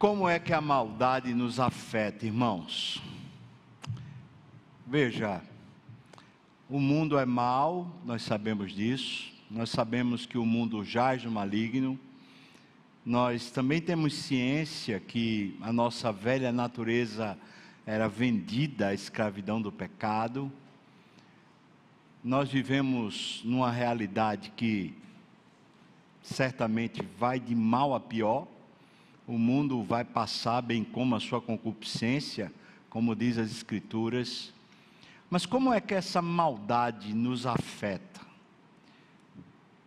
Como é que a maldade nos afeta, irmãos? Veja, o mundo é mau, nós sabemos disso, nós sabemos que o mundo jaz no maligno, nós também temos ciência que a nossa velha natureza era vendida à escravidão do pecado, nós vivemos numa realidade que certamente vai de mal a pior, o mundo vai passar bem como a sua concupiscência, como diz as Escrituras. Mas como é que essa maldade nos afeta?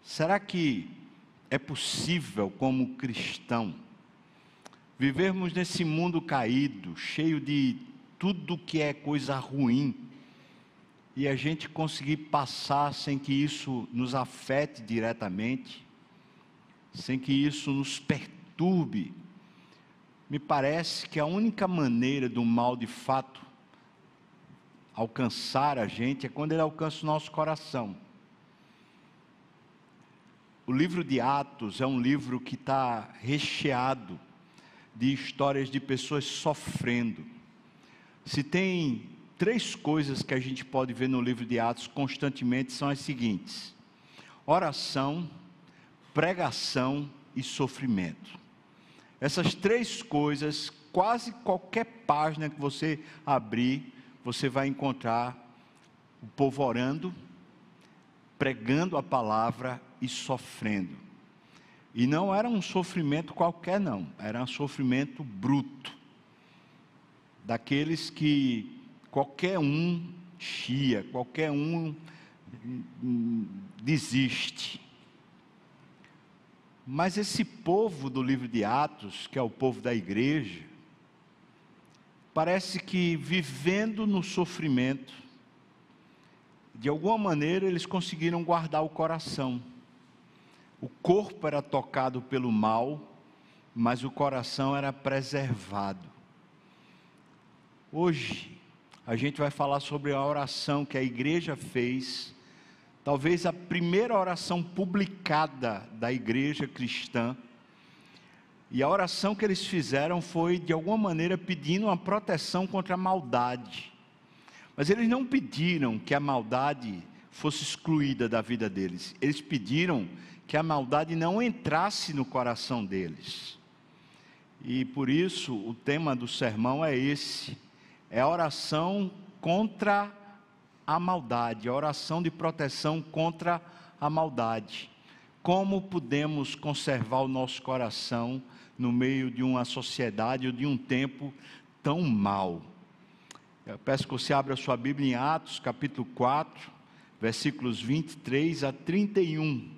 Será que é possível, como cristão, vivermos nesse mundo caído, cheio de tudo que é coisa ruim, e a gente conseguir passar sem que isso nos afete diretamente, sem que isso nos perturbe me parece que a única maneira do mal de fato alcançar a gente é quando ele alcança o nosso coração. O livro de Atos é um livro que está recheado de histórias de pessoas sofrendo. Se tem três coisas que a gente pode ver no livro de Atos constantemente, são as seguintes: oração, pregação e sofrimento. Essas três coisas, quase qualquer página que você abrir, você vai encontrar o povo orando, pregando a palavra e sofrendo. E não era um sofrimento qualquer, não, era um sofrimento bruto, daqueles que qualquer um chia, qualquer um hum, desiste. Mas esse povo do livro de Atos, que é o povo da igreja, parece que vivendo no sofrimento, de alguma maneira eles conseguiram guardar o coração. O corpo era tocado pelo mal, mas o coração era preservado. Hoje, a gente vai falar sobre a oração que a igreja fez talvez a primeira oração publicada da igreja cristã. E a oração que eles fizeram foi, de alguma maneira, pedindo uma proteção contra a maldade. Mas eles não pediram que a maldade fosse excluída da vida deles. Eles pediram que a maldade não entrasse no coração deles. E por isso o tema do sermão é esse: é a oração contra a a maldade, a oração de proteção contra a maldade. Como podemos conservar o nosso coração no meio de uma sociedade ou de um tempo tão mau? Eu peço que você abra sua Bíblia em Atos, capítulo 4, versículos 23 a 31.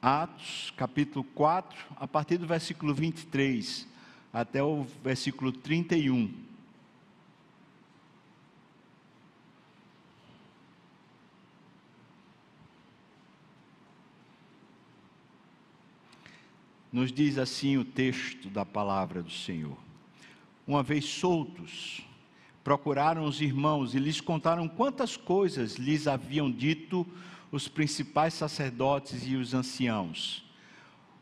Atos, capítulo 4, a partir do versículo 23 até o versículo 31. Nos diz assim o texto da palavra do Senhor. Uma vez soltos, procuraram os irmãos e lhes contaram quantas coisas lhes haviam dito os principais sacerdotes e os anciãos.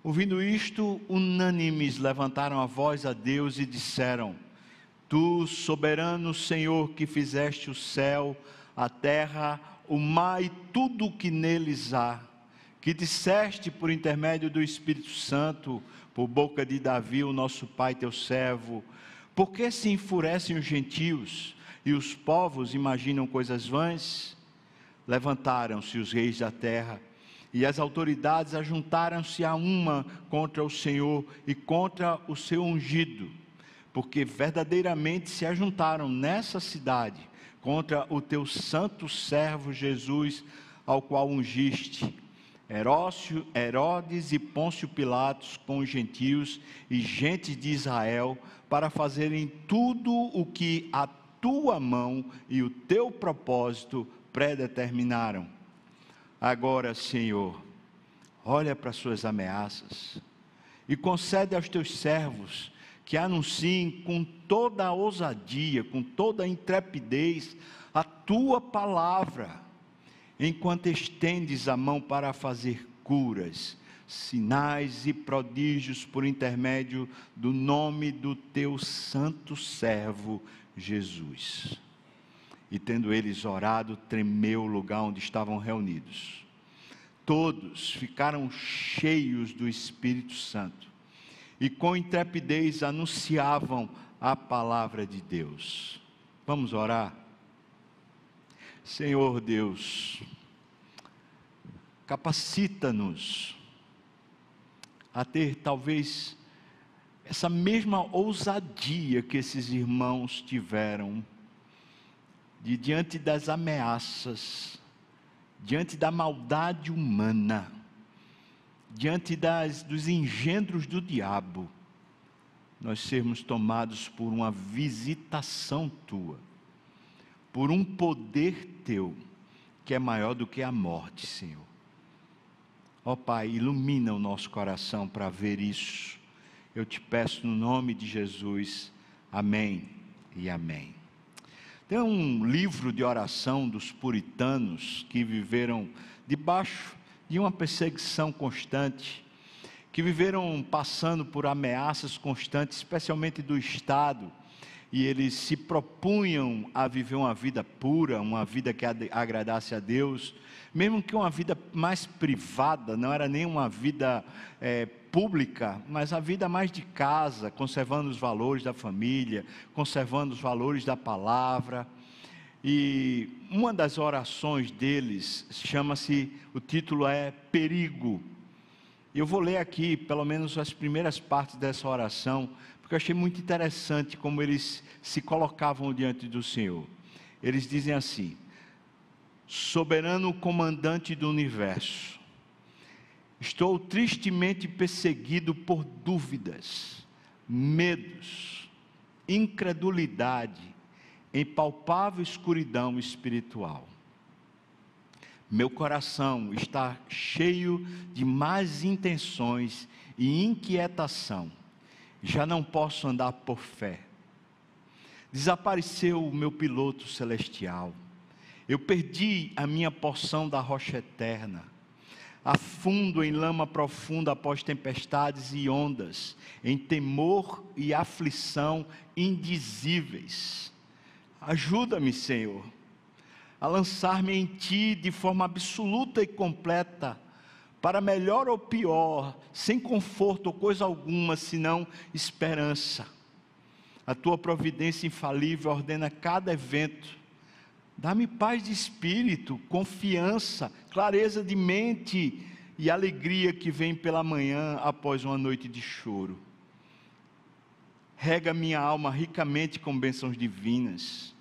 Ouvindo isto, unânimes levantaram a voz a Deus e disseram: Tu, soberano Senhor, que fizeste o céu, a terra, o mar e tudo o que neles há, que disseste por intermédio do Espírito Santo, por boca de Davi, o nosso pai, teu servo, por que se enfurecem os gentios e os povos imaginam coisas vãs? Levantaram-se os reis da terra e as autoridades ajuntaram-se a uma contra o Senhor e contra o seu ungido, porque verdadeiramente se ajuntaram nessa cidade contra o teu santo servo Jesus, ao qual ungiste Herócio, Herodes e Pôncio Pilatos com os gentios e gente de Israel para fazerem tudo o que a tua mão e o teu propósito predeterminaram. Agora, Senhor, olha para as suas ameaças e concede aos teus servos que anunciem com toda a ousadia, com toda a intrepidez, a tua palavra enquanto estendes a mão para fazer curas, sinais e prodígios por intermédio do nome do teu santo servo Jesus. E tendo eles orado, tremeu o lugar onde estavam reunidos. Todos ficaram cheios do Espírito Santo e com intrepidez anunciavam a palavra de Deus. Vamos orar? Senhor Deus, capacita-nos a ter talvez essa mesma ousadia que esses irmãos tiveram de diante das ameaças, diante da maldade humana, diante das, dos engendros do diabo, nós sermos tomados por uma visitação tua, por um poder teu, que é maior do que a morte, Senhor. Ó Pai, ilumina o nosso coração para ver isso. Eu te peço no nome de Jesus. Amém e amém. Tem um livro de oração dos puritanos que viveram debaixo de uma perseguição constante, que viveram passando por ameaças constantes, especialmente do Estado, e eles se propunham a viver uma vida pura, uma vida que agradasse a Deus, mesmo que uma vida mais privada, não era nem uma vida é, pública, mas a vida mais de casa, conservando os valores da família, conservando os valores da palavra. E uma das orações deles chama-se, o título é Perigo. Eu vou ler aqui, pelo menos, as primeiras partes dessa oração, porque eu achei muito interessante como eles se colocavam diante do Senhor. Eles dizem assim: soberano comandante do universo, estou tristemente perseguido por dúvidas, medos, incredulidade, em palpável escuridão espiritual. Meu coração está cheio de más intenções e inquietação. Já não posso andar por fé. Desapareceu o meu piloto celestial eu perdi a minha porção da rocha eterna. Afundo em lama profunda após tempestades e ondas, em temor e aflição indizíveis. Ajuda-me, Senhor, a lançar-me em Ti de forma absoluta e completa, para melhor ou pior, sem conforto ou coisa alguma, senão esperança. A Tua providência infalível ordena cada evento Dá-me paz de espírito, confiança, clareza de mente e alegria que vem pela manhã após uma noite de choro. Rega minha alma ricamente com bênçãos divinas.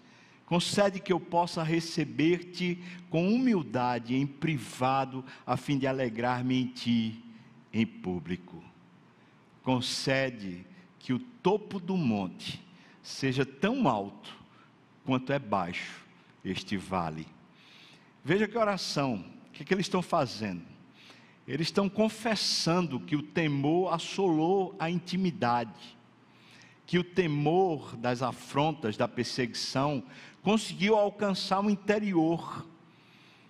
Concede que eu possa receber-te com humildade em privado, a fim de alegrar-me em ti em público. Concede que o topo do monte seja tão alto quanto é baixo este vale. Veja que oração, o que, que eles estão fazendo? Eles estão confessando que o temor assolou a intimidade, que o temor das afrontas, da perseguição, conseguiu alcançar o interior.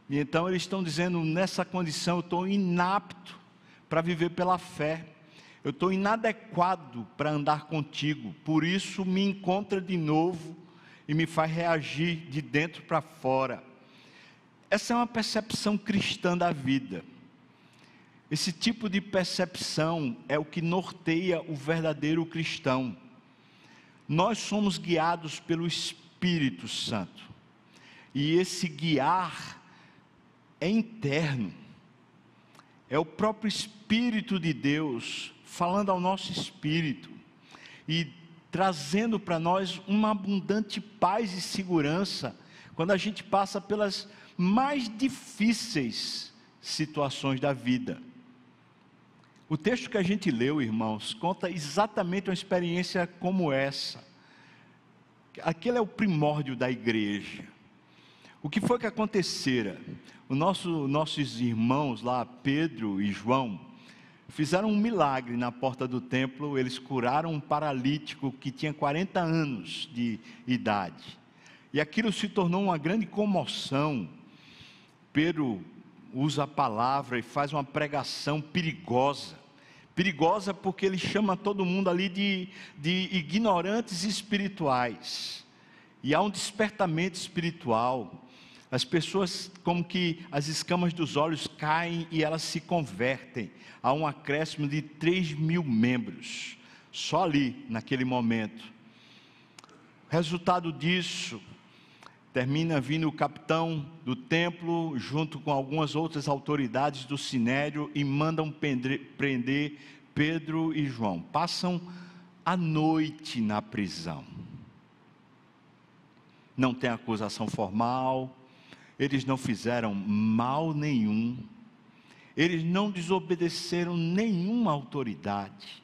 E então eles estão dizendo: nessa condição eu estou inapto para viver pela fé, eu estou inadequado para andar contigo, por isso me encontra de novo e me faz reagir de dentro para fora. Essa é uma percepção cristã da vida. Esse tipo de percepção é o que norteia o verdadeiro cristão. Nós somos guiados pelo Espírito Santo. E esse guiar é interno. É o próprio Espírito de Deus falando ao nosso espírito e trazendo para nós uma abundante paz e segurança quando a gente passa pelas mais difíceis situações da vida. O texto que a gente leu, irmãos, conta exatamente uma experiência como essa. Aquele é o primórdio da igreja. O que foi que acontecera? O nosso, nossos irmãos lá, Pedro e João, fizeram um milagre na porta do templo, eles curaram um paralítico que tinha 40 anos de idade. E aquilo se tornou uma grande comoção. Pedro usa a palavra e faz uma pregação perigosa. Perigosa porque ele chama todo mundo ali de, de ignorantes espirituais. E há um despertamento espiritual. As pessoas, como que as escamas dos olhos caem e elas se convertem. Há um acréscimo de 3 mil membros, só ali, naquele momento. Resultado disso, termina vindo o capitão do templo, junto com algumas outras autoridades do sinédrio, e mandam prender Pedro e João. Passam a noite na prisão. Não tem acusação formal, eles não fizeram mal nenhum, eles não desobedeceram nenhuma autoridade,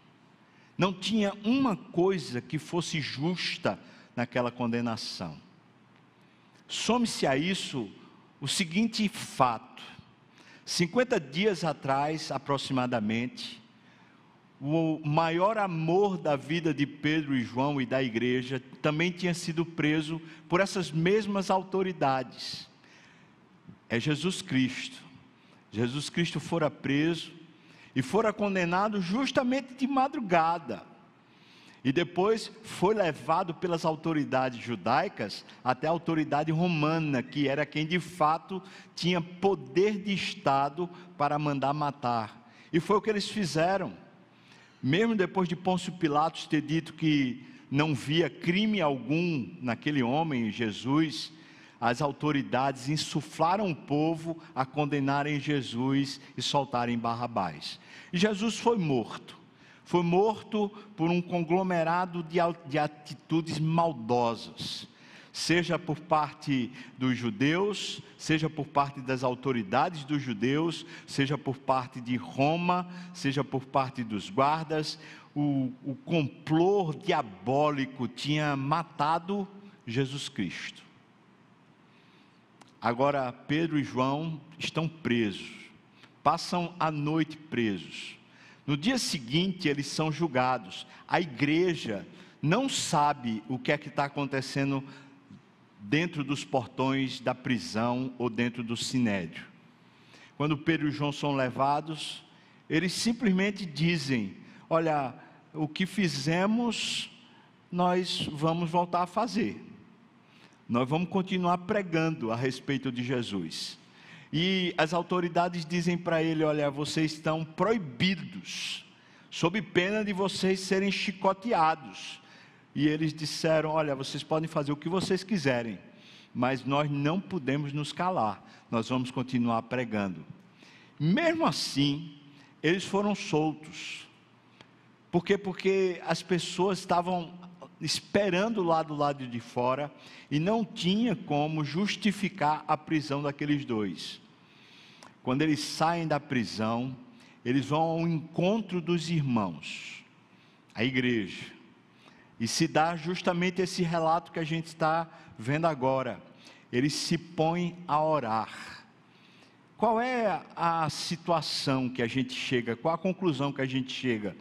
não tinha uma coisa que fosse justa naquela condenação. Some-se a isso o seguinte fato: 50 dias atrás, aproximadamente, o maior amor da vida de Pedro e João e da igreja também tinha sido preso por essas mesmas autoridades. É Jesus Cristo. Jesus Cristo fora preso e fora condenado justamente de madrugada e depois foi levado pelas autoridades judaicas até a autoridade romana, que era quem de fato tinha poder de Estado para mandar matar. E foi o que eles fizeram. Mesmo depois de Pôncio Pilatos ter dito que não via crime algum naquele homem, Jesus, as autoridades insuflaram o povo a condenarem Jesus e soltarem Barrabás. E Jesus foi morto foi morto por um conglomerado de, de atitudes maldosas, seja por parte dos judeus, seja por parte das autoridades dos judeus, seja por parte de Roma, seja por parte dos guardas. O, o complô diabólico tinha matado Jesus Cristo. Agora Pedro e João estão presos, passam a noite presos. No dia seguinte, eles são julgados. A igreja não sabe o que é que está acontecendo dentro dos portões da prisão ou dentro do sinédrio. Quando Pedro e João são levados, eles simplesmente dizem: Olha, o que fizemos, nós vamos voltar a fazer. Nós vamos continuar pregando a respeito de Jesus. E as autoridades dizem para ele: Olha, vocês estão proibidos, sob pena de vocês serem chicoteados. E eles disseram: Olha, vocês podem fazer o que vocês quiserem, mas nós não podemos nos calar, nós vamos continuar pregando. Mesmo assim, eles foram soltos. Por quê? Porque as pessoas estavam esperando lá do lado de fora e não tinha como justificar a prisão daqueles dois. Quando eles saem da prisão, eles vão ao encontro dos irmãos, a igreja, e se dá justamente esse relato que a gente está vendo agora. Eles se põem a orar. Qual é a situação que a gente chega? Qual a conclusão que a gente chega?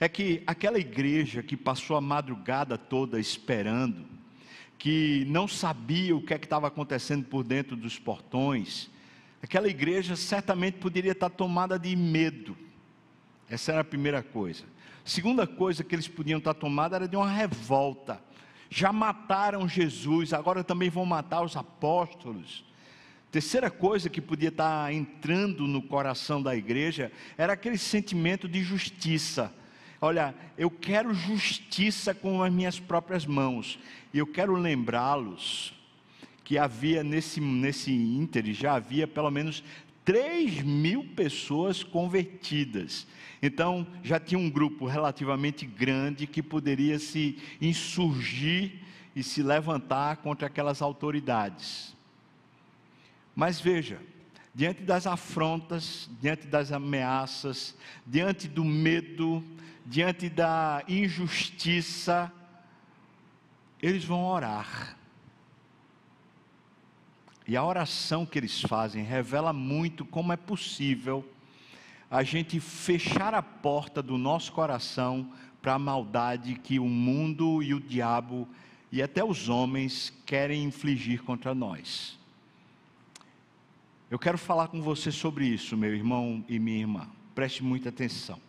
É que aquela igreja que passou a madrugada toda esperando, que não sabia o que é estava acontecendo por dentro dos portões, aquela igreja certamente poderia estar tomada de medo. Essa era a primeira coisa. Segunda coisa que eles podiam estar tomada era de uma revolta. Já mataram Jesus, agora também vão matar os apóstolos. Terceira coisa que podia estar entrando no coração da igreja era aquele sentimento de justiça. Olha, eu quero justiça com as minhas próprias mãos. E eu quero lembrá-los que havia nesse, nesse ínter, já havia pelo menos 3 mil pessoas convertidas. Então, já tinha um grupo relativamente grande que poderia se insurgir e se levantar contra aquelas autoridades. Mas veja, diante das afrontas, diante das ameaças, diante do medo, diante da injustiça, eles vão orar. E a oração que eles fazem revela muito como é possível a gente fechar a porta do nosso coração para a maldade que o mundo e o diabo e até os homens querem infligir contra nós. Eu quero falar com você sobre isso, meu irmão e minha irmã. Preste muita atenção.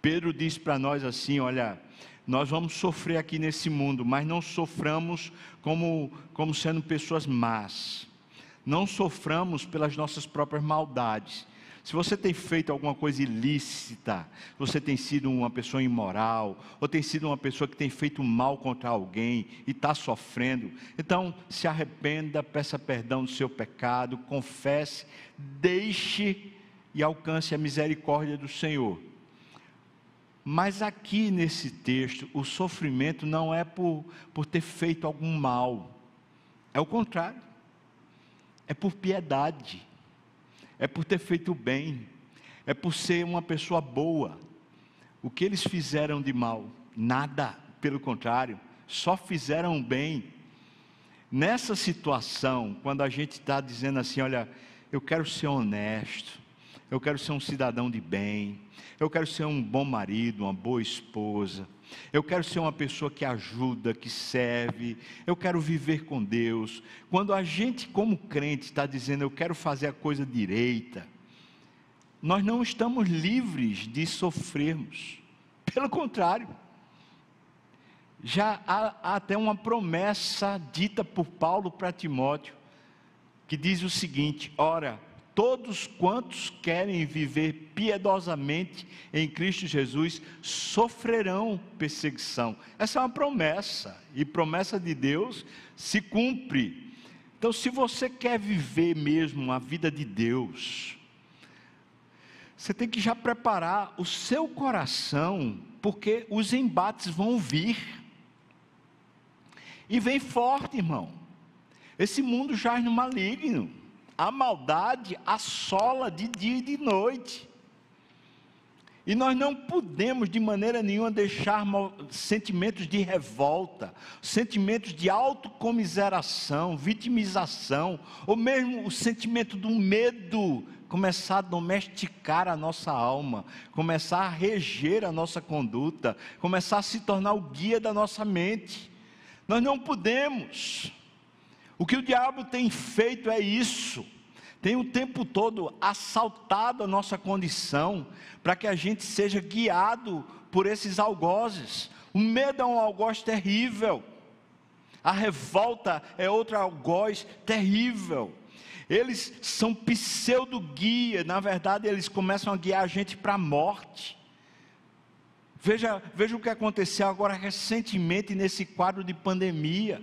Pedro diz para nós assim: olha, nós vamos sofrer aqui nesse mundo, mas não soframos como, como sendo pessoas más. Não soframos pelas nossas próprias maldades. Se você tem feito alguma coisa ilícita, você tem sido uma pessoa imoral, ou tem sido uma pessoa que tem feito mal contra alguém e está sofrendo, então se arrependa, peça perdão do seu pecado, confesse, deixe e alcance a misericórdia do Senhor. Mas aqui nesse texto, o sofrimento não é por, por ter feito algum mal, é o contrário, é por piedade é por ter feito bem, é por ser uma pessoa boa. O que eles fizeram de mal? Nada, pelo contrário, só fizeram bem. Nessa situação, quando a gente está dizendo assim: olha, eu quero ser honesto, eu quero ser um cidadão de bem, eu quero ser um bom marido, uma boa esposa, eu quero ser uma pessoa que ajuda, que serve. Eu quero viver com Deus. Quando a gente, como crente, está dizendo eu quero fazer a coisa direita, nós não estamos livres de sofrermos. Pelo contrário, já há, há até uma promessa dita por Paulo para Timóteo, que diz o seguinte: ora, todos quantos querem viver piedosamente em Cristo Jesus sofrerão perseguição. Essa é uma promessa, e promessa de Deus se cumpre. Então, se você quer viver mesmo a vida de Deus, você tem que já preparar o seu coração, porque os embates vão vir. E vem forte, irmão. Esse mundo jaz no maligno a maldade assola de dia e de noite. E nós não podemos de maneira nenhuma deixar sentimentos de revolta, sentimentos de autocomiseração, vitimização, ou mesmo o sentimento do medo começar a domesticar a nossa alma, começar a reger a nossa conduta, começar a se tornar o guia da nossa mente. Nós não podemos. O que o diabo tem feito é isso. Tem o tempo todo assaltado a nossa condição para que a gente seja guiado por esses algozes. O medo é um algoz terrível. A revolta é outro algoz terrível. Eles são pseudo-guia, na verdade, eles começam a guiar a gente para a morte. Veja, veja o que aconteceu agora recentemente nesse quadro de pandemia.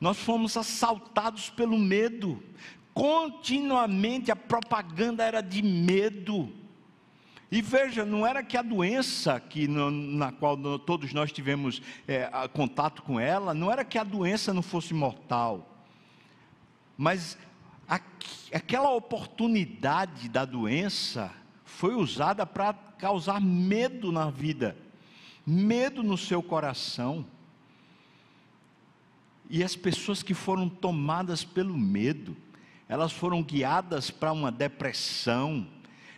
Nós fomos assaltados pelo medo. Continuamente a propaganda era de medo. E veja, não era que a doença que no, na qual todos nós tivemos é, contato com ela, não era que a doença não fosse mortal, mas a, aquela oportunidade da doença foi usada para causar medo na vida, medo no seu coração. E as pessoas que foram tomadas pelo medo, elas foram guiadas para uma depressão,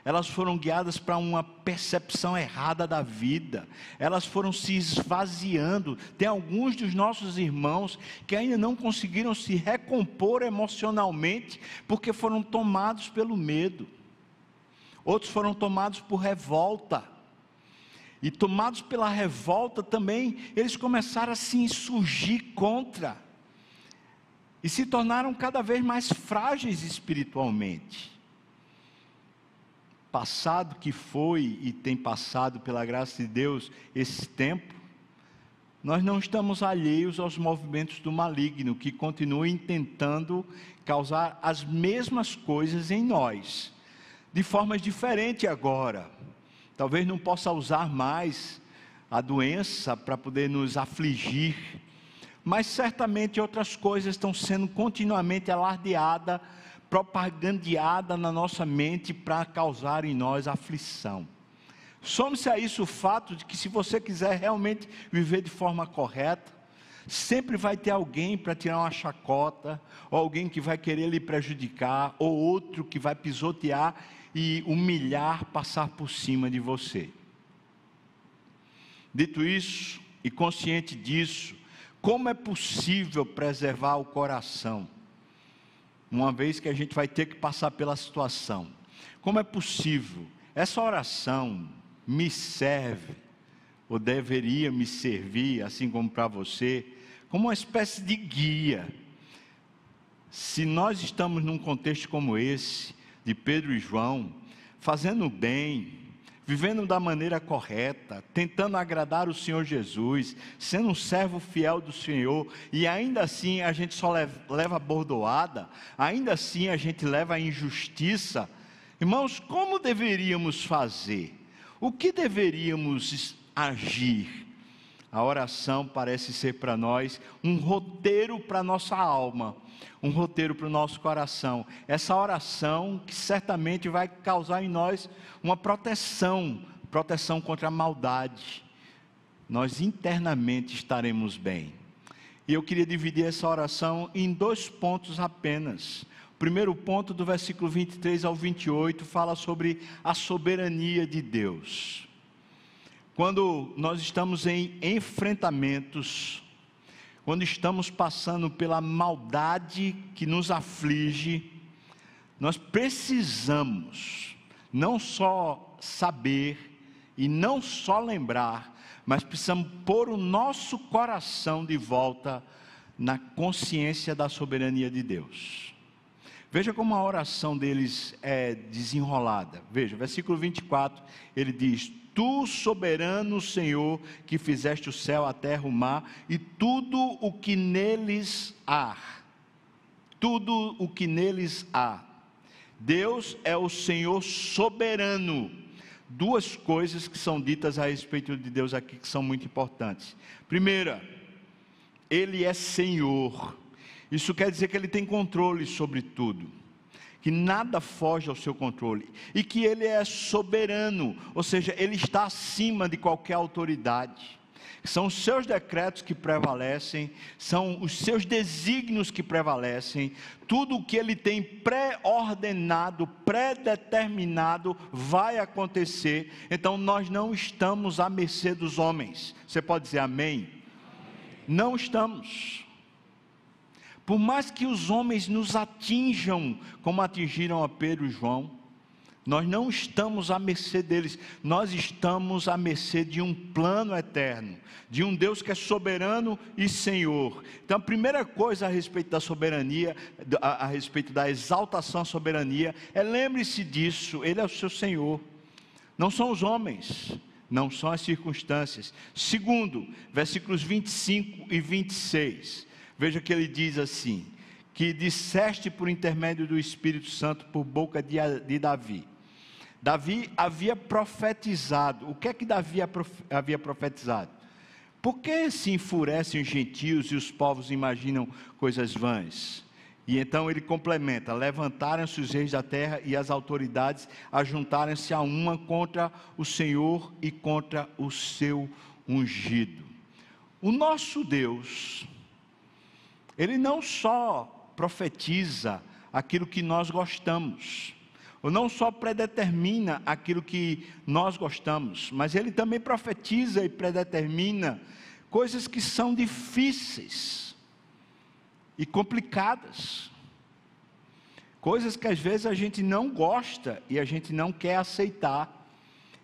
elas foram guiadas para uma percepção errada da vida, elas foram se esvaziando. Tem alguns dos nossos irmãos que ainda não conseguiram se recompor emocionalmente, porque foram tomados pelo medo, outros foram tomados por revolta. E tomados pela revolta também, eles começaram a se insurgir contra. E se tornaram cada vez mais frágeis espiritualmente. Passado que foi e tem passado pela graça de Deus esse tempo, nós não estamos alheios aos movimentos do maligno que continuam tentando causar as mesmas coisas em nós, de formas diferentes agora talvez não possa usar mais a doença para poder nos afligir, mas certamente outras coisas estão sendo continuamente alardeadas, propagandeadas na nossa mente para causar em nós aflição. Some-se a isso o fato de que, se você quiser realmente viver de forma correta, sempre vai ter alguém para tirar uma chacota, ou alguém que vai querer lhe prejudicar, ou outro que vai pisotear e humilhar, passar por cima de você. Dito isso, e consciente disso, como é possível preservar o coração? uma vez que a gente vai ter que passar pela situação. Como é possível? Essa oração me serve, ou deveria me servir, assim como para você, como uma espécie de guia. Se nós estamos num contexto como esse, de Pedro e João, fazendo bem, vivendo da maneira correta, tentando agradar o Senhor Jesus, sendo um servo fiel do Senhor, e ainda assim a gente só leva, bordoada, ainda assim a gente leva a injustiça. Irmãos, como deveríamos fazer? O que deveríamos agir? A oração parece ser para nós um roteiro para nossa alma, um roteiro para o nosso coração. Essa oração que certamente vai causar em nós uma proteção, proteção contra a maldade. Nós internamente estaremos bem. E eu queria dividir essa oração em dois pontos apenas. O primeiro ponto, do versículo 23 ao 28, fala sobre a soberania de Deus. Quando nós estamos em enfrentamentos, quando estamos passando pela maldade que nos aflige, nós precisamos não só saber e não só lembrar, mas precisamos pôr o nosso coração de volta na consciência da soberania de Deus. Veja como a oração deles é desenrolada. Veja, versículo 24, ele diz: Tu, soberano Senhor, que fizeste o céu, a terra, o mar e tudo o que neles há. Tudo o que neles há. Deus é o Senhor soberano. Duas coisas que são ditas a respeito de Deus aqui que são muito importantes. Primeira, Ele é Senhor. Isso quer dizer que Ele tem controle sobre tudo que nada foge ao seu controle e que ele é soberano, ou seja, ele está acima de qualquer autoridade. São os seus decretos que prevalecem, são os seus desígnios que prevalecem, tudo o que ele tem pré-ordenado, pré-determinado vai acontecer. Então nós não estamos à mercê dos homens. Você pode dizer amém? amém. Não estamos. Por mais que os homens nos atinjam, como atingiram a Pedro e João, nós não estamos à mercê deles, nós estamos à mercê de um plano eterno, de um Deus que é soberano e Senhor. Então, a primeira coisa a respeito da soberania, a, a respeito da exaltação à soberania, é lembre-se disso, Ele é o seu Senhor, não são os homens, não são as circunstâncias. Segundo, versículos 25 e 26. Veja que ele diz assim: que disseste por intermédio do Espírito Santo por boca de, de Davi. Davi havia profetizado. O que é que Davi havia profetizado? Por que se enfurecem os gentios e os povos imaginam coisas vãs? E então ele complementa: levantaram-se os reis da terra e as autoridades ajuntaram-se a uma contra o Senhor e contra o seu ungido. O nosso Deus, ele não só profetiza aquilo que nós gostamos, ou não só predetermina aquilo que nós gostamos, mas ele também profetiza e predetermina coisas que são difíceis e complicadas. Coisas que às vezes a gente não gosta e a gente não quer aceitar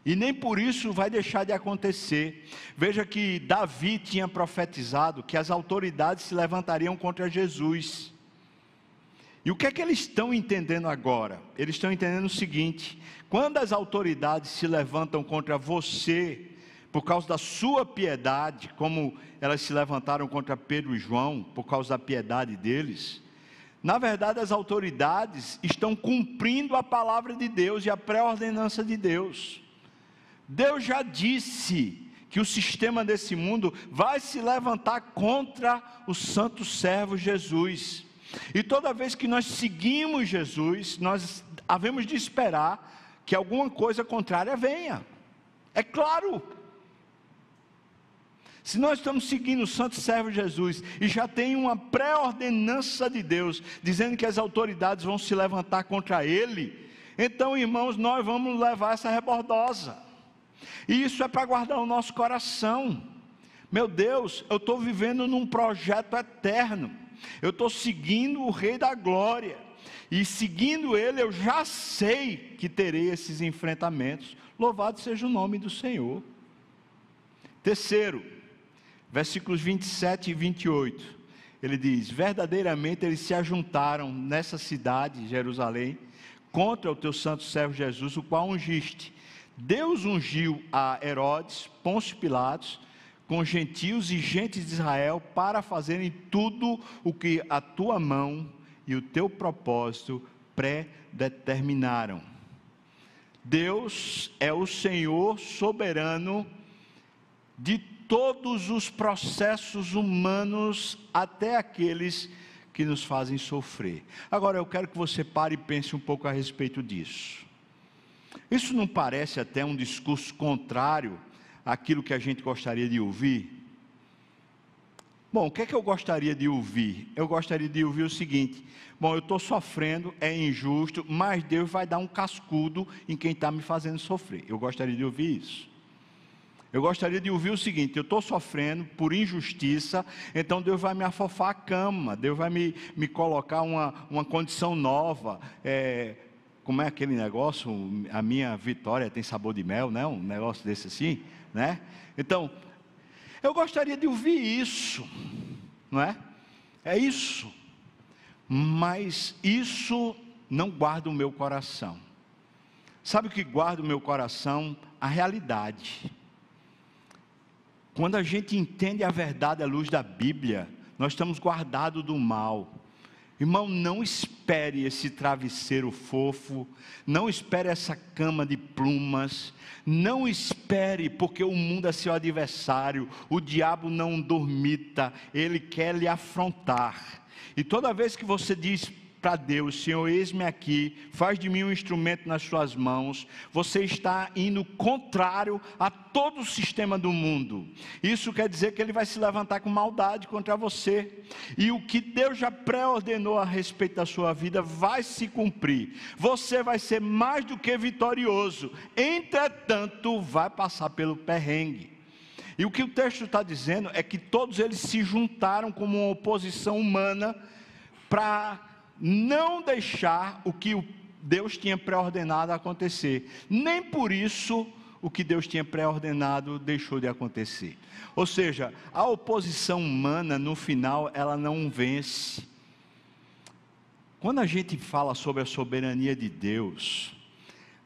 e nem por isso vai deixar de acontecer. Veja que Davi tinha profetizado que as autoridades se levantariam contra Jesus. E o que é que eles estão entendendo agora? Eles estão entendendo o seguinte: quando as autoridades se levantam contra você, por causa da sua piedade, como elas se levantaram contra Pedro e João, por causa da piedade deles, na verdade as autoridades estão cumprindo a palavra de Deus e a pré-ordenança de Deus. Deus já disse que o sistema desse mundo vai se levantar contra o santo servo Jesus. E toda vez que nós seguimos Jesus, nós havemos de esperar que alguma coisa contrária venha. É claro. Se nós estamos seguindo o santo servo Jesus e já tem uma pré-ordenança de Deus dizendo que as autoridades vão se levantar contra ele, então, irmãos, nós vamos levar essa rebordosa. E isso é para guardar o nosso coração. Meu Deus, eu estou vivendo num projeto eterno. Eu estou seguindo o Rei da Glória. e seguindo Ele, eu já sei que terei esses enfrentamentos. Louvado seja o nome do Senhor. Terceiro, versículos 27 e 28. Ele diz: Verdadeiramente eles se ajuntaram nessa cidade, Jerusalém, contra o teu santo servo Jesus, o qual ungiste. Deus ungiu a Herodes, Pôncio Pilatos, com gentios e gentes de Israel para fazerem tudo o que a tua mão e o teu propósito predeterminaram. Deus é o Senhor soberano de todos os processos humanos, até aqueles que nos fazem sofrer. Agora eu quero que você pare e pense um pouco a respeito disso. Isso não parece até um discurso contrário àquilo que a gente gostaria de ouvir? Bom, o que é que eu gostaria de ouvir? Eu gostaria de ouvir o seguinte: bom, eu estou sofrendo, é injusto, mas Deus vai dar um cascudo em quem está me fazendo sofrer. Eu gostaria de ouvir isso. Eu gostaria de ouvir o seguinte: eu estou sofrendo por injustiça, então Deus vai me afofar a cama, Deus vai me, me colocar uma, uma condição nova. É, como é aquele negócio? A minha vitória tem sabor de mel, né? Um negócio desse assim, né? Então, eu gostaria de ouvir isso, não é? É isso. Mas isso não guarda o meu coração. Sabe o que guarda o meu coração? A realidade. Quando a gente entende a verdade à luz da Bíblia, nós estamos guardados do mal. Irmão, não espere esse travesseiro fofo, não espere essa cama de plumas, não espere, porque o mundo é seu adversário, o diabo não dormita, ele quer lhe afrontar. E toda vez que você diz para Deus: Senhor, eis-me aqui, faz de mim um instrumento nas suas mãos. Você está indo contrário a todo o sistema do mundo. Isso quer dizer que ele vai se levantar com maldade contra você. E o que Deus já pré-ordenou a respeito da sua vida vai se cumprir. Você vai ser mais do que vitorioso. Entretanto, vai passar pelo perrengue. E o que o texto está dizendo é que todos eles se juntaram como uma oposição humana para não deixar o que Deus tinha pré-ordenado acontecer. Nem por isso o que Deus tinha pré-ordenado deixou de acontecer. Ou seja, a oposição humana, no final, ela não vence. Quando a gente fala sobre a soberania de Deus,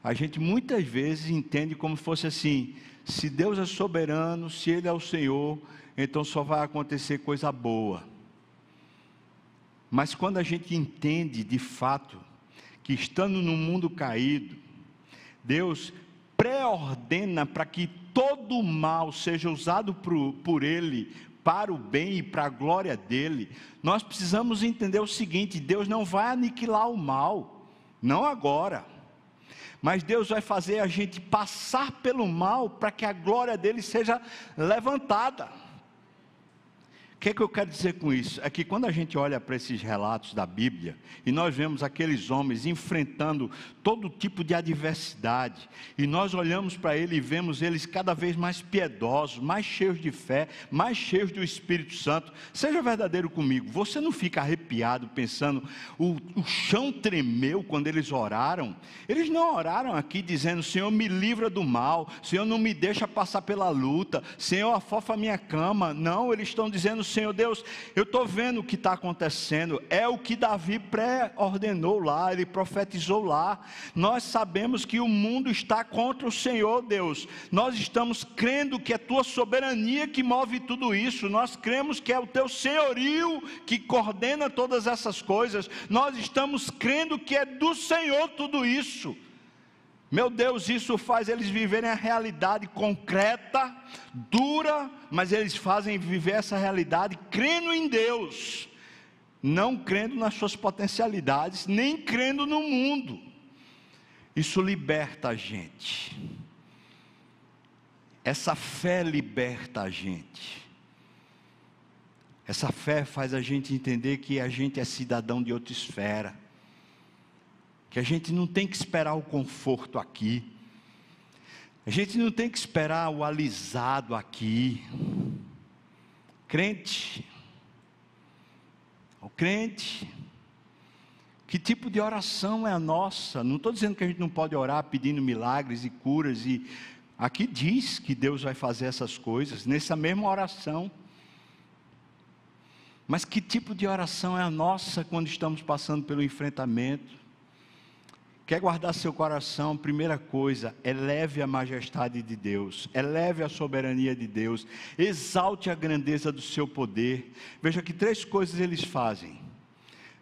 a gente muitas vezes entende como se fosse assim: se Deus é soberano, se Ele é o Senhor, então só vai acontecer coisa boa. Mas quando a gente entende de fato que estando no mundo caído, Deus pré-ordena para que todo o mal seja usado por, por Ele para o bem e para a glória dele, nós precisamos entender o seguinte: Deus não vai aniquilar o mal, não agora, mas Deus vai fazer a gente passar pelo mal para que a glória dele seja levantada que, é que eu quero dizer com isso? É que quando a gente olha para esses relatos da Bíblia e nós vemos aqueles homens enfrentando todo tipo de adversidade, e nós olhamos para eles e vemos eles cada vez mais piedosos, mais cheios de fé, mais cheios do Espírito Santo. Seja verdadeiro comigo, você não fica arrepiado pensando, o, o chão tremeu quando eles oraram? Eles não oraram aqui dizendo: Senhor, me livra do mal, Senhor, não me deixa passar pela luta, Senhor, afofa minha cama. Não, eles estão dizendo: Senhor Deus, eu estou vendo o que está acontecendo, é o que Davi pré-ordenou lá, ele profetizou lá. Nós sabemos que o mundo está contra o Senhor Deus, nós estamos crendo que é tua soberania que move tudo isso, nós cremos que é o teu senhorio que coordena todas essas coisas, nós estamos crendo que é do Senhor tudo isso. Meu Deus, isso faz eles viverem a realidade concreta, dura, mas eles fazem viver essa realidade crendo em Deus, não crendo nas suas potencialidades, nem crendo no mundo. Isso liberta a gente. Essa fé liberta a gente. Essa fé faz a gente entender que a gente é cidadão de outra esfera que a gente não tem que esperar o conforto aqui, a gente não tem que esperar o alisado aqui. Crente, o crente Que tipo de oração é a nossa? Não estou dizendo que a gente não pode orar pedindo milagres e curas, e aqui diz que Deus vai fazer essas coisas, nessa mesma oração. Mas que tipo de oração é a nossa quando estamos passando pelo enfrentamento? Quer guardar seu coração? Primeira coisa, eleve a majestade de Deus, eleve a soberania de Deus, exalte a grandeza do seu poder. Veja que três coisas eles fazem.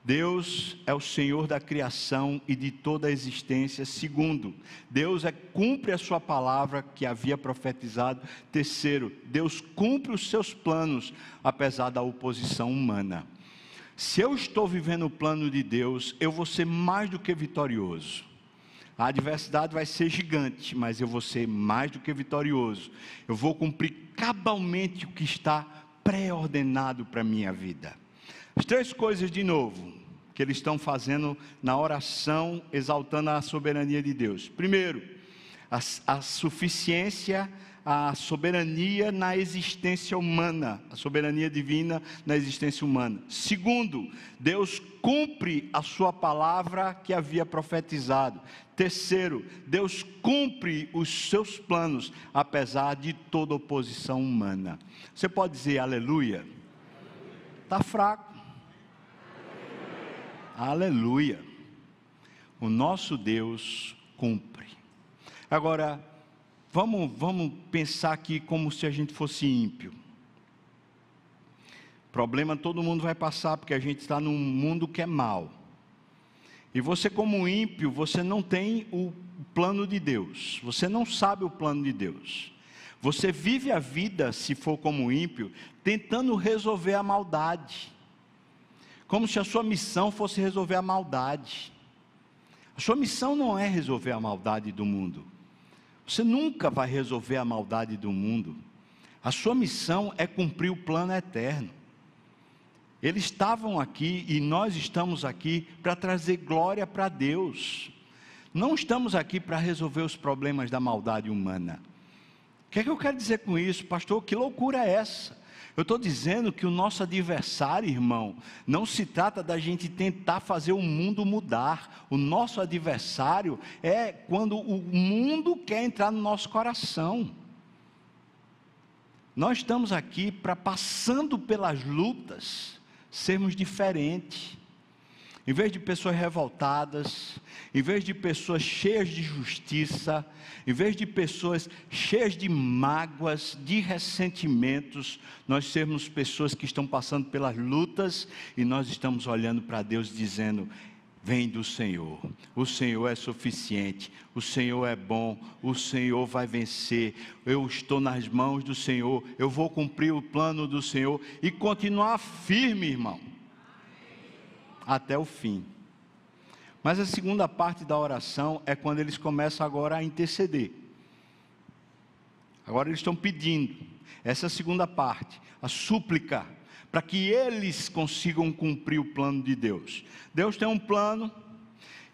Deus é o Senhor da criação e de toda a existência. Segundo, Deus é, cumpre a sua palavra que havia profetizado. Terceiro, Deus cumpre os seus planos, apesar da oposição humana. Se eu estou vivendo o plano de Deus, eu vou ser mais do que vitorioso. A adversidade vai ser gigante, mas eu vou ser mais do que vitorioso. Eu vou cumprir cabalmente o que está pré-ordenado para a minha vida. As três coisas, de novo, que eles estão fazendo na oração, exaltando a soberania de Deus. Primeiro, a, a suficiência a soberania na existência humana, a soberania divina na existência humana. Segundo, Deus cumpre a sua palavra que havia profetizado. Terceiro, Deus cumpre os seus planos, apesar de toda oposição humana. Você pode dizer aleluia? Está fraco. Aleluia. O nosso Deus cumpre. Agora, Vamos, vamos pensar aqui como se a gente fosse ímpio. Problema todo mundo vai passar, porque a gente está num mundo que é mal. E você, como ímpio, você não tem o plano de Deus. Você não sabe o plano de Deus. Você vive a vida, se for como ímpio, tentando resolver a maldade. Como se a sua missão fosse resolver a maldade. A sua missão não é resolver a maldade do mundo. Você nunca vai resolver a maldade do mundo. A sua missão é cumprir o plano eterno. Eles estavam aqui e nós estamos aqui para trazer glória para Deus. Não estamos aqui para resolver os problemas da maldade humana. O que é que eu quero dizer com isso, pastor? Que loucura é essa? Eu estou dizendo que o nosso adversário, irmão, não se trata da gente tentar fazer o mundo mudar. O nosso adversário é quando o mundo quer entrar no nosso coração. Nós estamos aqui para, passando pelas lutas, sermos diferentes. Em vez de pessoas revoltadas, em vez de pessoas cheias de justiça, em vez de pessoas cheias de mágoas, de ressentimentos, nós sermos pessoas que estão passando pelas lutas e nós estamos olhando para Deus dizendo: Vem do Senhor, o Senhor é suficiente, o Senhor é bom, o Senhor vai vencer. Eu estou nas mãos do Senhor, eu vou cumprir o plano do Senhor. E continuar firme, irmão até o fim. Mas a segunda parte da oração é quando eles começam agora a interceder. Agora eles estão pedindo. Essa é a segunda parte, a súplica, para que eles consigam cumprir o plano de Deus. Deus tem um plano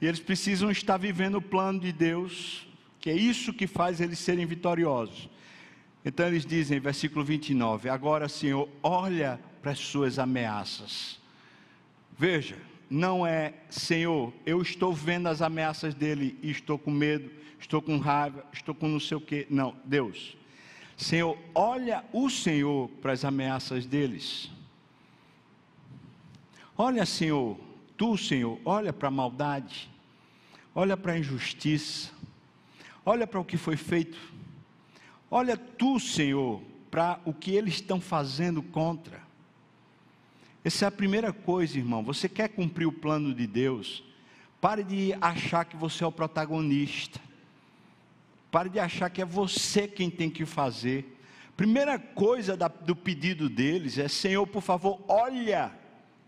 e eles precisam estar vivendo o plano de Deus, que é isso que faz eles serem vitoriosos. Então eles dizem, versículo 29, agora Senhor, olha para as suas ameaças Veja, não é, Senhor, eu estou vendo as ameaças dele e estou com medo, estou com raiva, estou com não sei o quê. Não, Deus. Senhor, olha o Senhor para as ameaças deles. Olha, Senhor, tu, Senhor, olha para a maldade, olha para a injustiça, olha para o que foi feito. Olha tu, Senhor, para o que eles estão fazendo contra. Essa é a primeira coisa, irmão. Você quer cumprir o plano de Deus? Pare de achar que você é o protagonista. Pare de achar que é você quem tem que fazer. Primeira coisa da, do pedido deles é: Senhor, por favor, olha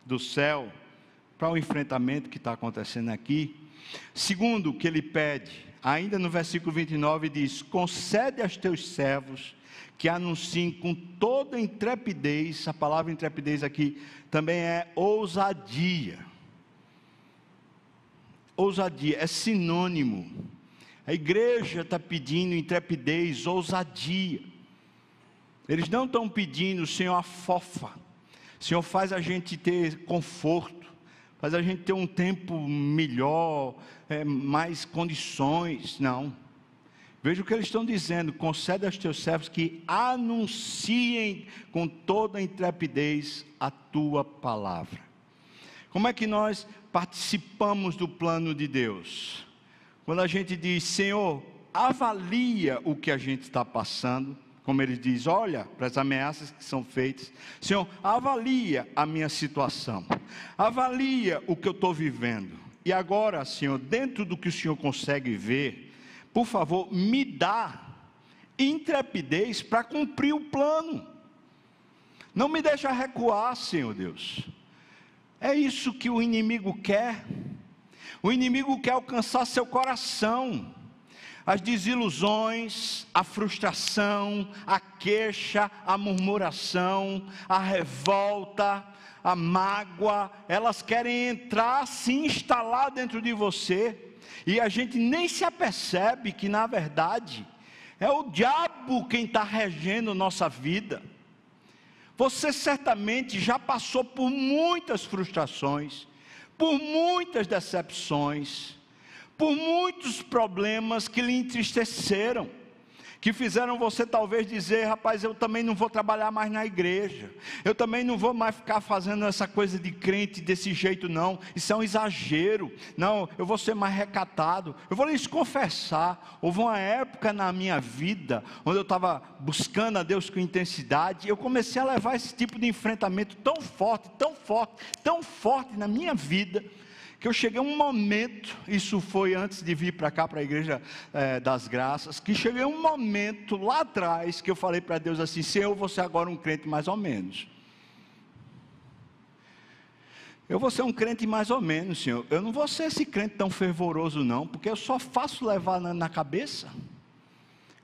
do céu para o enfrentamento que está acontecendo aqui. Segundo, o que ele pede, ainda no versículo 29, diz: Concede aos teus servos que anunciem com toda intrepidez, a palavra intrepidez aqui também é ousadia. Ousadia é sinônimo. A igreja está pedindo intrepidez, ousadia. Eles não estão pedindo, Senhor, a fofa. Senhor, faz a gente ter conforto. faz a gente ter um tempo melhor, é, mais condições. Não. Veja o que eles estão dizendo: concede aos teus servos que anunciem com toda intrepidez a tua palavra. Como é que nós participamos do plano de Deus? Quando a gente diz, Senhor, avalia o que a gente está passando, como ele diz, olha para as ameaças que são feitas, Senhor, avalia a minha situação, avalia o que eu estou vivendo. E agora, Senhor, dentro do que o Senhor consegue ver, por favor, me dá intrepidez para cumprir o plano. Não me deixa recuar, Senhor Deus. É isso que o inimigo quer. O inimigo quer alcançar seu coração. As desilusões, a frustração, a queixa, a murmuração, a revolta, a mágoa, elas querem entrar, se instalar dentro de você e a gente nem se apercebe que, na verdade, é o diabo quem está regendo nossa vida. Você certamente já passou por muitas frustrações, por muitas decepções, por muitos problemas que lhe entristeceram que fizeram você talvez dizer: rapaz, eu também não vou trabalhar mais na igreja, eu também não vou mais ficar fazendo essa coisa de crente desse jeito, não, isso é um exagero, não, eu vou ser mais recatado. Eu vou lhes confessar: houve uma época na minha vida onde eu estava buscando a Deus com intensidade, eu comecei a levar esse tipo de enfrentamento tão forte, tão forte, tão forte na minha vida que eu cheguei um momento, isso foi antes de vir para cá, para a igreja é, das graças, que cheguei um momento lá atrás que eu falei para Deus assim: Senhor, você agora um crente mais ou menos. Eu vou ser um crente mais ou menos, Senhor. Eu não vou ser esse crente tão fervoroso, não, porque eu só faço levar na, na cabeça.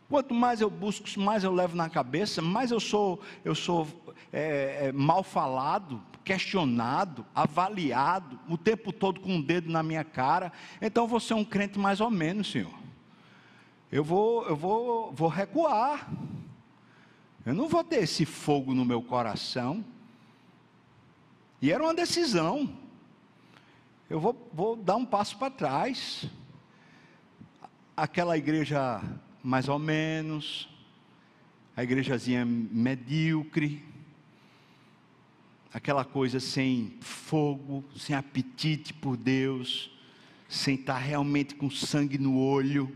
Quanto mais eu busco, mais eu levo na cabeça, mais eu sou, eu sou é, é, mal falado, questionado, avaliado, o tempo todo com um dedo na minha cara. Então você é um crente mais ou menos, Senhor. Eu vou, eu vou, vou recuar. Eu não vou ter esse fogo no meu coração. E era uma decisão. Eu vou, vou dar um passo para trás. Aquela igreja mais ou menos, a igrejazinha medíocre, aquela coisa sem fogo, sem apetite por Deus, sem estar realmente com sangue no olho,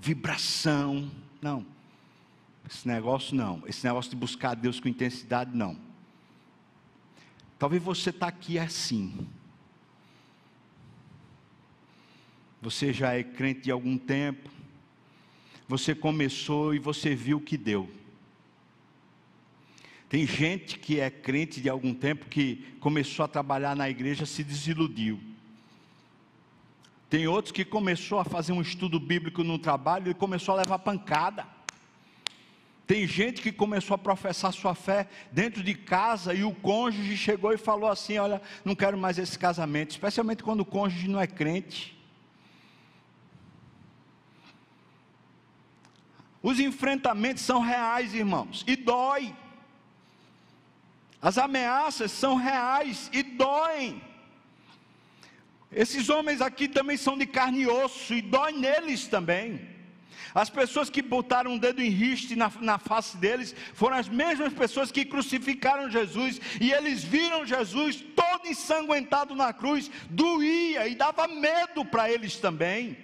vibração. Não. Esse negócio não. Esse negócio de buscar Deus com intensidade, não. Talvez você está aqui assim. Você já é crente de algum tempo. Você começou e você viu que deu. Tem gente que é crente de algum tempo que começou a trabalhar na igreja se desiludiu. Tem outros que começou a fazer um estudo bíblico no trabalho e começou a levar pancada. Tem gente que começou a professar sua fé dentro de casa e o cônjuge chegou e falou assim: Olha, não quero mais esse casamento, especialmente quando o cônjuge não é crente. Os enfrentamentos são reais, irmãos, e dói. As ameaças são reais e doem. Esses homens aqui também são de carne e osso e dói neles também. As pessoas que botaram um dedo em riste na, na, face deles foram as mesmas pessoas que crucificaram Jesus e eles viram Jesus todo ensanguentado na cruz, doía e dava medo para eles também.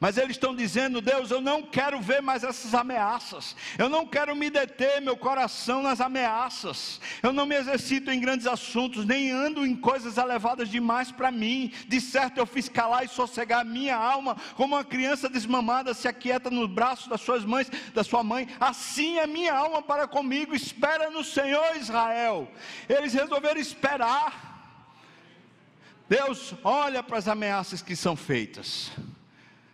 Mas eles estão dizendo: Deus, eu não quero ver mais essas ameaças, eu não quero me deter meu coração nas ameaças, eu não me exercito em grandes assuntos, nem ando em coisas elevadas demais para mim. De certo, eu fiz calar e sossegar minha alma, como uma criança desmamada se aquieta nos braços das suas mães, da sua mãe, assim é minha alma para comigo. Espera no Senhor, Israel. Eles resolveram esperar. Deus olha para as ameaças que são feitas.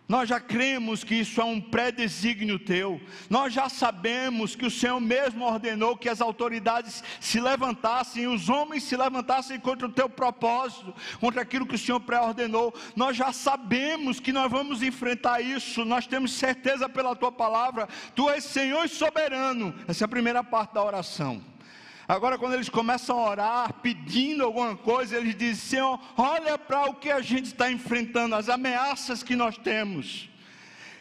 Nós já cremos que isso é um pré-desígnio teu. Nós já sabemos que o Senhor mesmo ordenou que as autoridades se levantassem, os homens se levantassem contra o teu propósito, contra aquilo que o Senhor pré-ordenou. Nós já sabemos que nós vamos enfrentar isso. Nós temos certeza pela tua palavra. Tu és Senhor e soberano. Essa é a primeira parte da oração. Agora, quando eles começam a orar, pedindo alguma coisa, eles dizem: Senhor, olha para o que a gente está enfrentando, as ameaças que nós temos.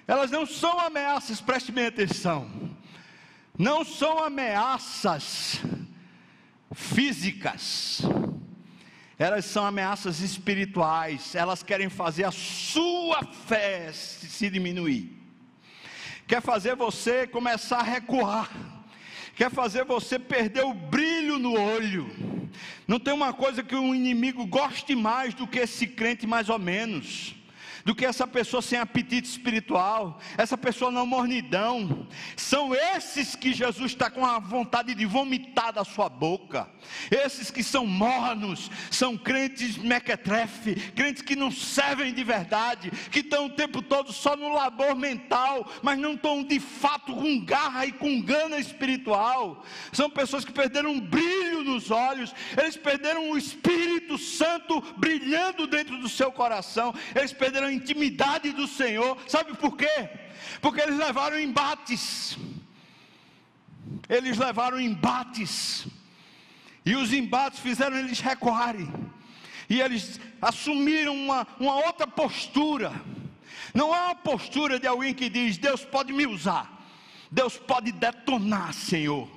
Elas não são ameaças, preste bem atenção, não são ameaças físicas, elas são ameaças espirituais, elas querem fazer a sua fé se diminuir, quer fazer você começar a recuar quer fazer você perder o brilho no olho. Não tem uma coisa que um inimigo goste mais do que esse crente, mais ou menos do que essa pessoa sem apetite espiritual, essa pessoa na mornidão. São esses que Jesus está com a vontade de vomitar da sua boca. Esses que são mornos, são crentes mequetrefe, crentes que não servem de verdade, que estão o tempo todo só no labor mental, mas não estão de fato com garra e com gana espiritual. São pessoas que perderam um brilho nos olhos, eles perderam o Espírito Santo brilhando dentro do seu coração, eles perderam intimidade do Senhor. Sabe por quê? Porque eles levaram embates. Eles levaram embates. E os embates fizeram eles recuarem. E eles assumiram uma, uma outra postura. Não é uma postura de alguém que diz: Deus pode me usar. Deus pode detonar, Senhor.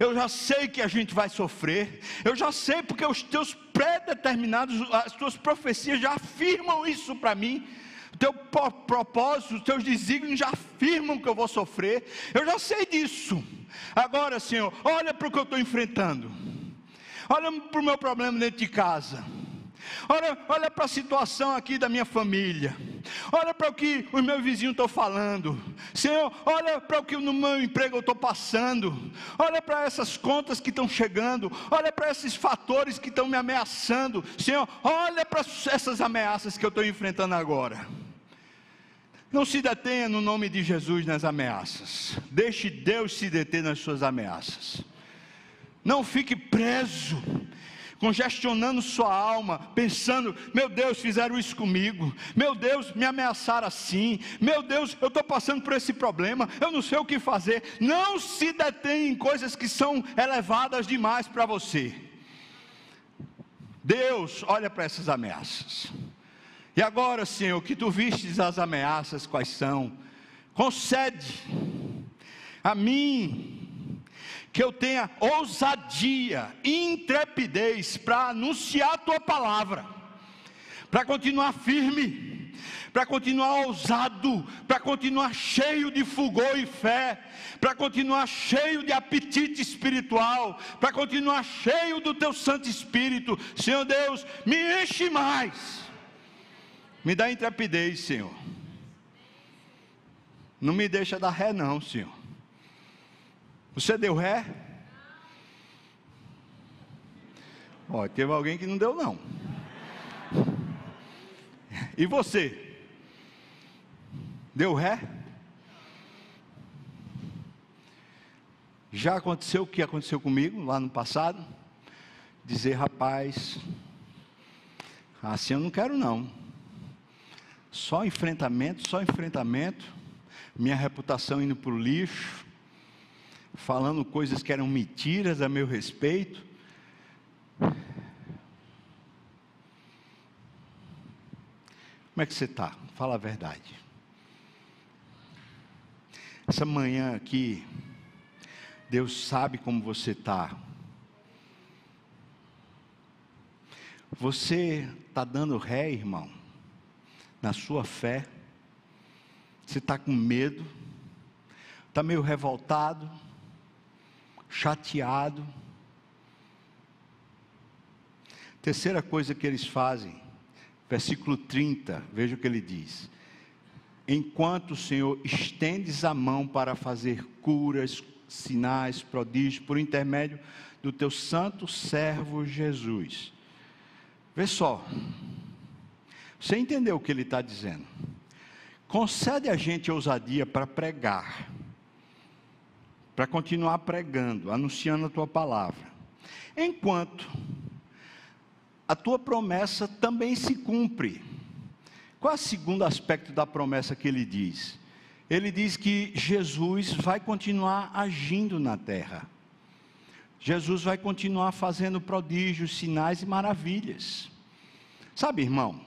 Eu já sei que a gente vai sofrer. Eu já sei porque os teus pré-determinados, as tuas profecias já afirmam isso para mim. O teu propósito, os teus desígnios já afirmam que eu vou sofrer. Eu já sei disso. Agora, Senhor, olha para o que eu estou enfrentando. Olha para o meu problema dentro de casa. Olha, olha para a situação aqui da minha família. Olha para o que os meus vizinhos estão falando. Senhor, olha para o que no meu emprego eu estou passando. Olha para essas contas que estão chegando. Olha para esses fatores que estão me ameaçando. Senhor, olha para essas ameaças que eu estou enfrentando agora. Não se detenha no nome de Jesus nas ameaças. Deixe Deus se deter nas suas ameaças. Não fique preso congestionando sua alma, pensando: meu Deus, fizeram isso comigo, meu Deus, me ameaçaram assim, meu Deus, eu estou passando por esse problema, eu não sei o que fazer. Não se detém em coisas que são elevadas demais para você. Deus olha para essas ameaças. E agora, Senhor, que tu vistes as ameaças, quais são? Concede a mim que eu tenha ousadia, intrepidez para anunciar a tua palavra, para continuar firme, para continuar ousado, para continuar cheio de fulgor e fé, para continuar cheio de apetite espiritual, para continuar cheio do teu Santo Espírito. Senhor Deus, me enche mais, me dá intrepidez, Senhor. Não me deixa dar ré, não, Senhor. Você deu ré? Ó, teve alguém que não deu não. E você? Deu ré? Já aconteceu o que aconteceu comigo lá no passado? Dizer, rapaz, assim eu não quero não. Só enfrentamento, só enfrentamento. Minha reputação indo para o lixo falando coisas que eram mentiras a meu respeito. Como é que você está? Fala a verdade. Essa manhã aqui, Deus sabe como você está. Você está dando ré, irmão, na sua fé. Você está com medo, está meio revoltado chateado. Terceira coisa que eles fazem, versículo 30, veja o que ele diz: Enquanto o Senhor estendes a mão para fazer curas, sinais, prodígios, por intermédio do teu santo servo Jesus. Vê só, você entendeu o que ele está dizendo? Concede a gente ousadia para pregar para continuar pregando, anunciando a tua palavra. Enquanto a tua promessa também se cumpre. Qual é o segundo aspecto da promessa que ele diz? Ele diz que Jesus vai continuar agindo na terra. Jesus vai continuar fazendo prodígios, sinais e maravilhas. Sabe, irmão,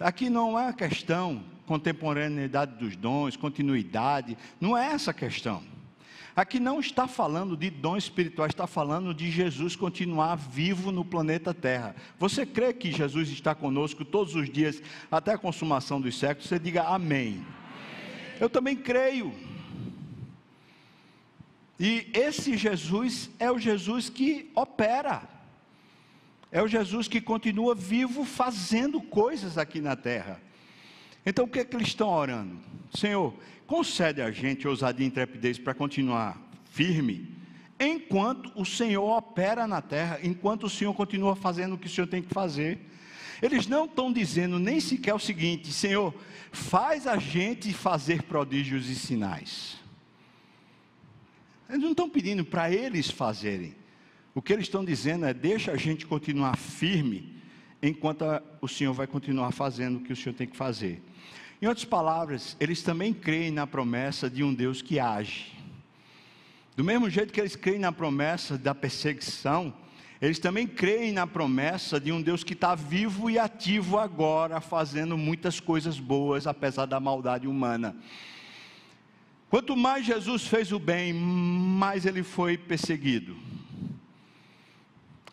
aqui não é a questão contemporaneidade dos dons, continuidade, não é essa a questão. Aqui não está falando de dons espirituais, está falando de Jesus continuar vivo no planeta Terra. Você crê que Jesus está conosco todos os dias até a consumação dos séculos? Você diga amém. Eu também creio. E esse Jesus é o Jesus que opera. É o Jesus que continua vivo fazendo coisas aqui na terra. Então o que é que eles estão orando? Senhor, concede a gente ousadia e intrepidez para continuar firme, enquanto o Senhor opera na terra, enquanto o Senhor continua fazendo o que o Senhor tem que fazer. Eles não estão dizendo nem sequer o seguinte: Senhor, faz a gente fazer prodígios e sinais. Eles não estão pedindo para eles fazerem. O que eles estão dizendo é: deixa a gente continuar firme, enquanto o Senhor vai continuar fazendo o que o Senhor tem que fazer. Em outras palavras, eles também creem na promessa de um Deus que age. Do mesmo jeito que eles creem na promessa da perseguição, eles também creem na promessa de um Deus que está vivo e ativo agora, fazendo muitas coisas boas, apesar da maldade humana. Quanto mais Jesus fez o bem, mais ele foi perseguido.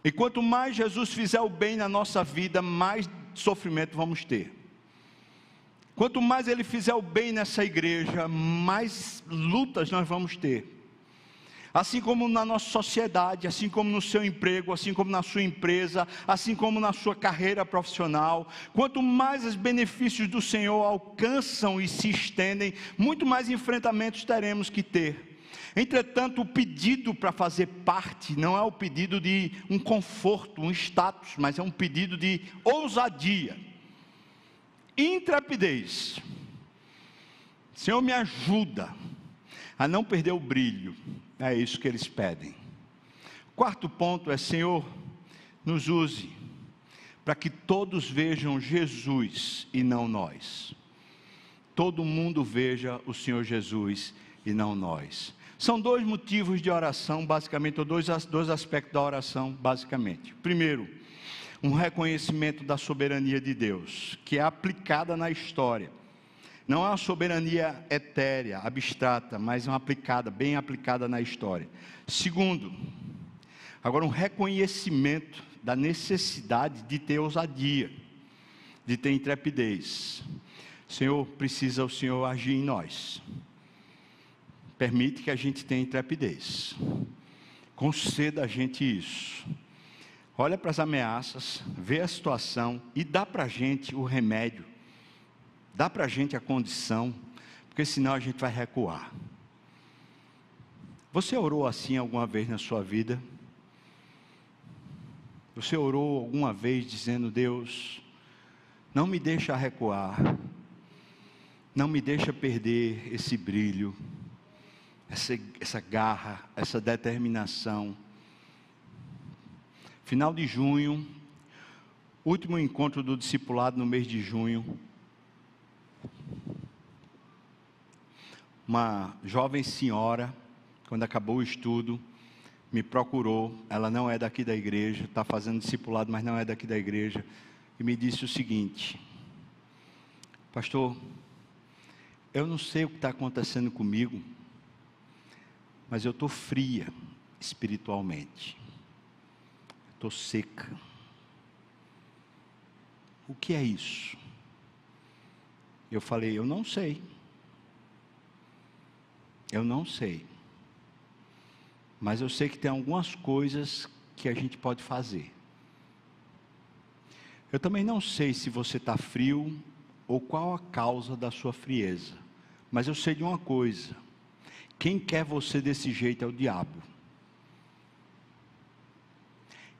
E quanto mais Jesus fizer o bem na nossa vida, mais sofrimento vamos ter. Quanto mais ele fizer o bem nessa igreja, mais lutas nós vamos ter assim como na nossa sociedade, assim como no seu emprego, assim como na sua empresa, assim como na sua carreira profissional. Quanto mais os benefícios do Senhor alcançam e se estendem, muito mais enfrentamentos teremos que ter. Entretanto, o pedido para fazer parte não é o pedido de um conforto, um status, mas é um pedido de ousadia, intrepidez. Senhor, me ajuda a não perder o brilho, é isso que eles pedem. Quarto ponto é: Senhor, nos use para que todos vejam Jesus e não nós. Todo mundo veja o Senhor Jesus e não nós. São dois motivos de oração, basicamente, ou dois, dois aspectos da oração, basicamente. Primeiro, um reconhecimento da soberania de Deus, que é aplicada na história. Não é uma soberania etérea, abstrata, mas uma aplicada, bem aplicada na história. Segundo, agora um reconhecimento da necessidade de ter ousadia, de ter intrepidez. Senhor, precisa o Senhor agir em nós. Permite que a gente tenha intrepidez. Conceda a gente isso. Olha para as ameaças, vê a situação e dá para a gente o remédio Dá para a gente a condição, porque senão a gente vai recuar. Você orou assim alguma vez na sua vida? Você orou alguma vez dizendo: Deus, não me deixa recuar, não me deixa perder esse brilho, essa, essa garra, essa determinação. Final de junho, último encontro do discipulado no mês de junho. Uma jovem senhora, quando acabou o estudo, me procurou. Ela não é daqui da igreja, está fazendo discipulado, mas não é daqui da igreja. E me disse o seguinte: Pastor, eu não sei o que está acontecendo comigo, mas eu estou fria espiritualmente. Estou seca. O que é isso? Eu falei, eu não sei. Eu não sei. Mas eu sei que tem algumas coisas que a gente pode fazer. Eu também não sei se você está frio ou qual a causa da sua frieza. Mas eu sei de uma coisa: quem quer você desse jeito é o diabo.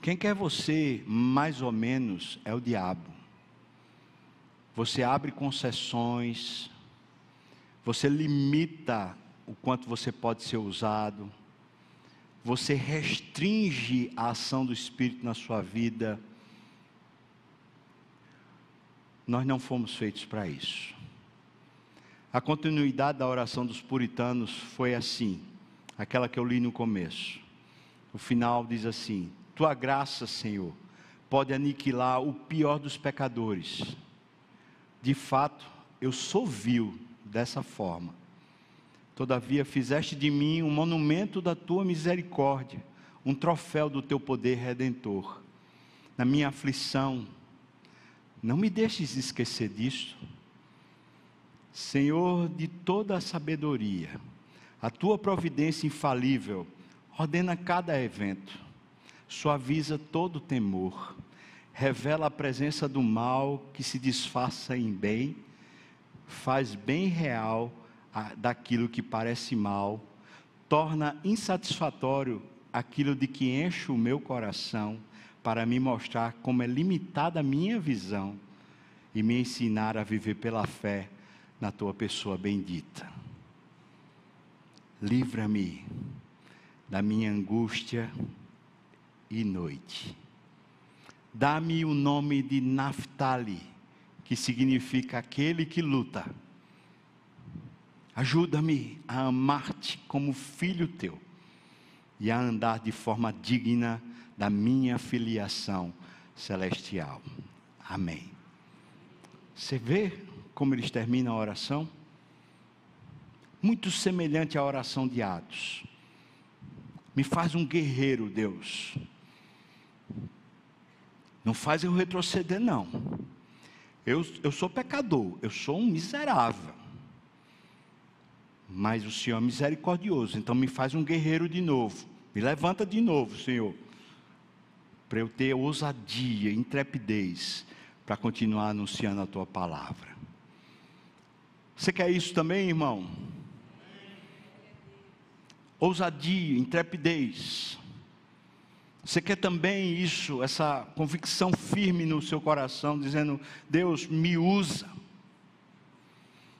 Quem quer você mais ou menos é o diabo. Você abre concessões, você limita o quanto você pode ser usado, você restringe a ação do Espírito na sua vida. Nós não fomos feitos para isso. A continuidade da oração dos puritanos foi assim, aquela que eu li no começo. O final diz assim: Tua graça, Senhor, pode aniquilar o pior dos pecadores. De fato, eu sou vil dessa forma. Todavia, fizeste de mim um monumento da tua misericórdia, um troféu do teu poder redentor. Na minha aflição, não me deixes esquecer disto. Senhor de toda a sabedoria, a tua providência infalível ordena cada evento, suaviza todo temor, revela a presença do mal que se disfarça em bem, faz bem real daquilo que parece mal, torna insatisfatório aquilo de que enche o meu coração, para me mostrar como é limitada a minha visão e me ensinar a viver pela fé na tua pessoa bendita. Livra-me da minha angústia e noite. Dá-me o nome de Naphtali, que significa aquele que luta. Ajuda-me a amar-te como filho teu e a andar de forma digna da minha filiação celestial. Amém. Você vê como eles terminam a oração? Muito semelhante à oração de Atos. Me faz um guerreiro, Deus. Não faz eu retroceder, não. Eu, eu sou pecador, eu sou um miserável. Mas o Senhor é misericordioso, então me faz um guerreiro de novo. Me levanta de novo, Senhor. Para eu ter ousadia, intrepidez, para continuar anunciando a tua palavra. Você quer isso também, irmão? ousadia, intrepidez. Você quer também isso, essa convicção firme no seu coração, dizendo: Deus, me usa.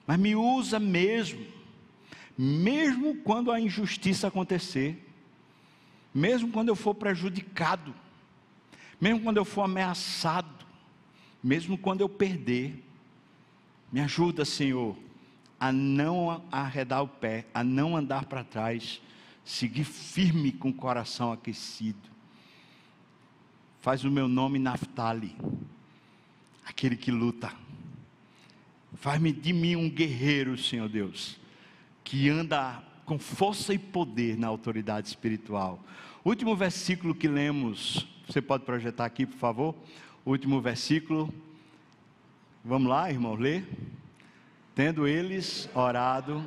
Mas me usa mesmo, mesmo quando a injustiça acontecer, mesmo quando eu for prejudicado, mesmo quando eu for ameaçado, mesmo quando eu perder. Me ajuda, Senhor, a não arredar o pé, a não andar para trás, seguir firme com o coração aquecido. Faz o meu nome Naftali, aquele que luta. Faz-me de mim um guerreiro, Senhor Deus, que anda com força e poder na autoridade espiritual. Último versículo que lemos, você pode projetar aqui, por favor? Último versículo. Vamos lá, irmão, ler. Tendo eles orado,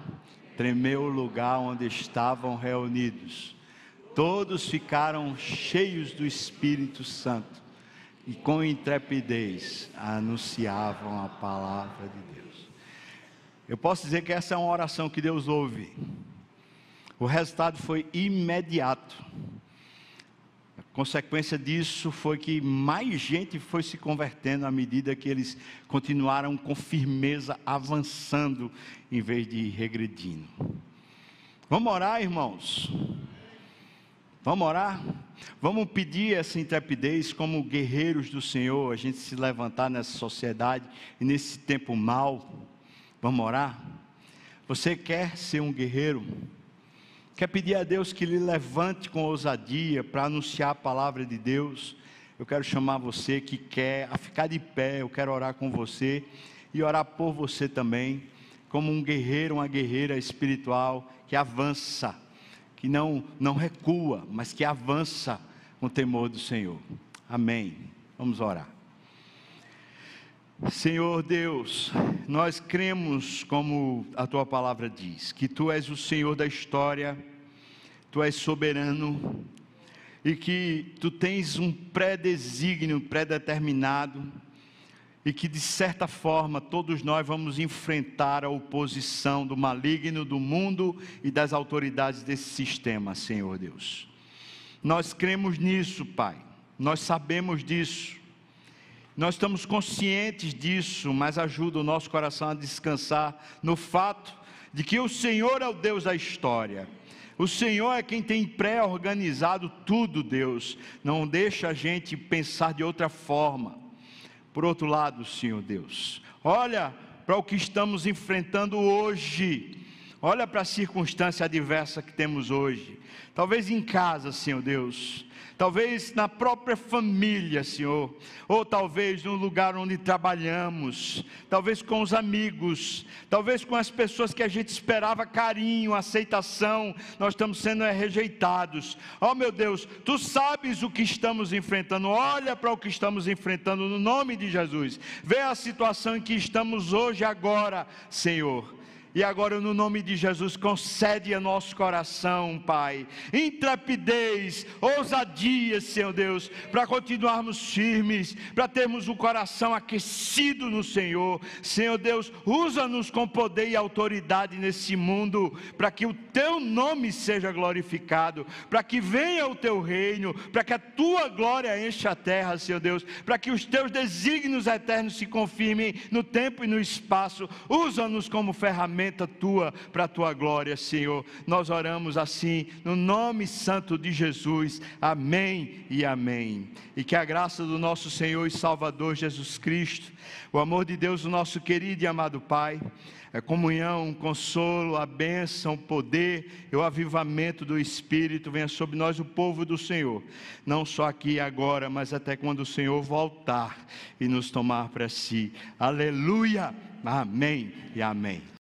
tremeu o lugar onde estavam reunidos. Todos ficaram cheios do Espírito Santo e com intrepidez anunciavam a palavra de Deus. Eu posso dizer que essa é uma oração que Deus ouve. O resultado foi imediato. A consequência disso foi que mais gente foi se convertendo à medida que eles continuaram com firmeza avançando em vez de regredindo. Vamos orar, irmãos? Vamos orar? Vamos pedir essa intrepidez como guerreiros do Senhor, a gente se levantar nessa sociedade e nesse tempo mal. Vamos orar? Você quer ser um guerreiro? Quer pedir a Deus que lhe levante com ousadia para anunciar a palavra de Deus? Eu quero chamar você que quer a ficar de pé, eu quero orar com você e orar por você também, como um guerreiro, uma guerreira espiritual que avança, que não, não recua, mas que avança com o temor do Senhor. Amém. Vamos orar. Senhor Deus, nós cremos, como a tua palavra diz, que tu és o Senhor da história, tu és soberano e que tu tens um pré-desígnio, pré-determinado, e que de certa forma todos nós vamos enfrentar a oposição do maligno, do mundo e das autoridades desse sistema, Senhor Deus. Nós cremos nisso, Pai, nós sabemos disso nós estamos conscientes disso, mas ajuda o nosso coração a descansar no fato de que o Senhor é o Deus da história. O Senhor é quem tem pré-organizado tudo, Deus. Não deixa a gente pensar de outra forma. Por outro lado, Senhor Deus, olha para o que estamos enfrentando hoje. Olha para a circunstância adversa que temos hoje. Talvez em casa, Senhor Deus. Talvez na própria família, Senhor, ou talvez no lugar onde trabalhamos, talvez com os amigos, talvez com as pessoas que a gente esperava carinho, aceitação, nós estamos sendo rejeitados. Oh meu Deus, tu sabes o que estamos enfrentando, olha para o que estamos enfrentando no nome de Jesus, vê a situação em que estamos hoje, agora, Senhor e agora, no nome de Jesus, concede a nosso coração, Pai, intrepidez, ousadia, Senhor Deus, para continuarmos firmes, para termos o coração aquecido no Senhor. Senhor Deus, usa-nos com poder e autoridade nesse mundo, para que o Teu nome seja glorificado, para que venha o Teu reino, para que a Tua glória enche a terra, Senhor Deus, para que os Teus desígnios eternos se confirmem no tempo e no espaço. Usa-nos como ferramenta ferramenta tua para a tua glória, Senhor. Nós oramos assim, no nome santo de Jesus. Amém e amém. E que a graça do nosso Senhor e Salvador Jesus Cristo, o amor de Deus, o nosso querido e amado Pai, a comunhão, o consolo, a bênção, o poder e o avivamento do Espírito venha sobre nós, o povo do Senhor, não só aqui e agora, mas até quando o Senhor voltar e nos tomar para si. Aleluia! Amém e amém.